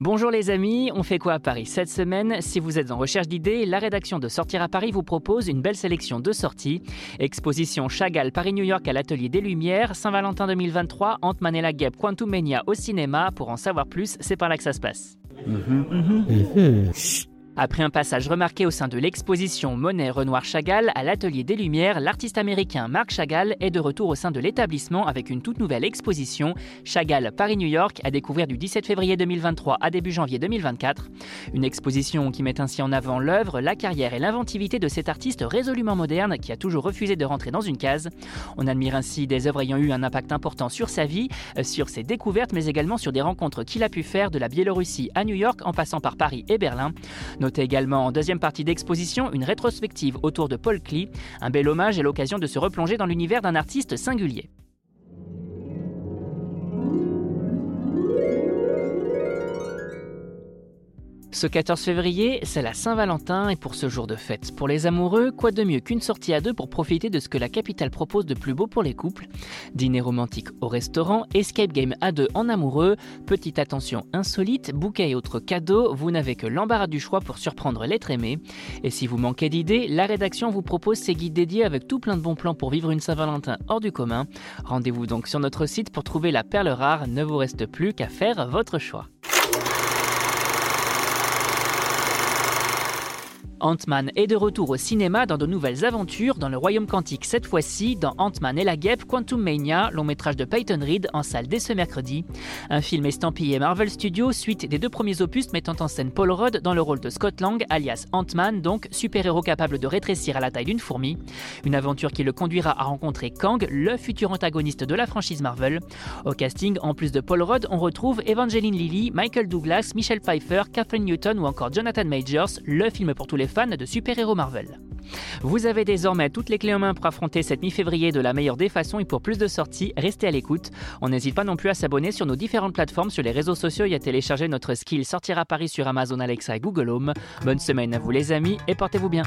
Bonjour les amis, on fait quoi à Paris cette semaine? Si vous êtes en recherche d'idées, la rédaction de Sortir à Paris vous propose une belle sélection de sorties. Exposition Chagall Paris-New York à l'Atelier des Lumières, Saint-Valentin 2023, Ant-Man et la Guêpe Quantum Mania au cinéma. Pour en savoir plus, c'est par là que ça se passe. Après un passage remarqué au sein de l'exposition Monet Renoir Chagall à l'Atelier des Lumières, l'artiste américain Marc Chagall est de retour au sein de l'établissement avec une toute nouvelle exposition Chagall Paris-New York à découvrir du 17 février 2023 à début janvier 2024. Une exposition qui met ainsi en avant l'œuvre, la carrière et l'inventivité de cet artiste résolument moderne qui a toujours refusé de rentrer dans une case. On admire ainsi des œuvres ayant eu un impact important sur sa vie, euh, sur ses découvertes, mais également sur des rencontres qu'il a pu faire de la Biélorussie à New York en passant par Paris et Berlin. Notez également en deuxième partie d'exposition une rétrospective autour de Paul Klee, un bel hommage et l'occasion de se replonger dans l'univers d'un artiste singulier. Ce 14 février, c'est la Saint-Valentin et pour ce jour de fête, pour les amoureux, quoi de mieux qu'une sortie à deux pour profiter de ce que la capitale propose de plus beau pour les couples? Dîner romantique au restaurant, escape game à deux en amoureux, petite attention insolite, bouquet et autres cadeaux, vous n'avez que l'embarras du choix pour surprendre l'être aimé. Et si vous manquez d'idées, la rédaction vous propose ses guides dédiés avec tout plein de bons plans pour vivre une Saint-Valentin hors du commun. Rendez-vous donc sur notre site pour trouver la perle rare, ne vous reste plus qu'à faire votre choix. Ant-Man est de retour au cinéma dans de nouvelles aventures dans le royaume quantique cette fois-ci dans Ant-Man et la guêpe Quantum Mania, long métrage de Peyton Reed en salle dès ce mercredi. Un film estampillé Marvel Studios, suite des deux premiers opus mettant en scène Paul Rudd dans le rôle de Scott Lang, alias Ant-Man, donc super-héros capable de rétrécir à la taille d'une fourmi. Une aventure qui le conduira à rencontrer Kang, le futur antagoniste de la franchise Marvel. Au casting, en plus de Paul Rudd, on retrouve Evangeline Lilly, Michael Douglas, Michelle Pfeiffer, Catherine Newton ou encore Jonathan Majors, le film pour tous les de super-héros Marvel. Vous avez désormais toutes les clés en main pour affronter cette mi-février de la meilleure des façons et pour plus de sorties, restez à l'écoute. On n'hésite pas non plus à s'abonner sur nos différentes plateformes sur les réseaux sociaux et à télécharger notre skill Sortir à Paris sur Amazon Alexa et Google Home. Bonne semaine à vous les amis et portez-vous bien.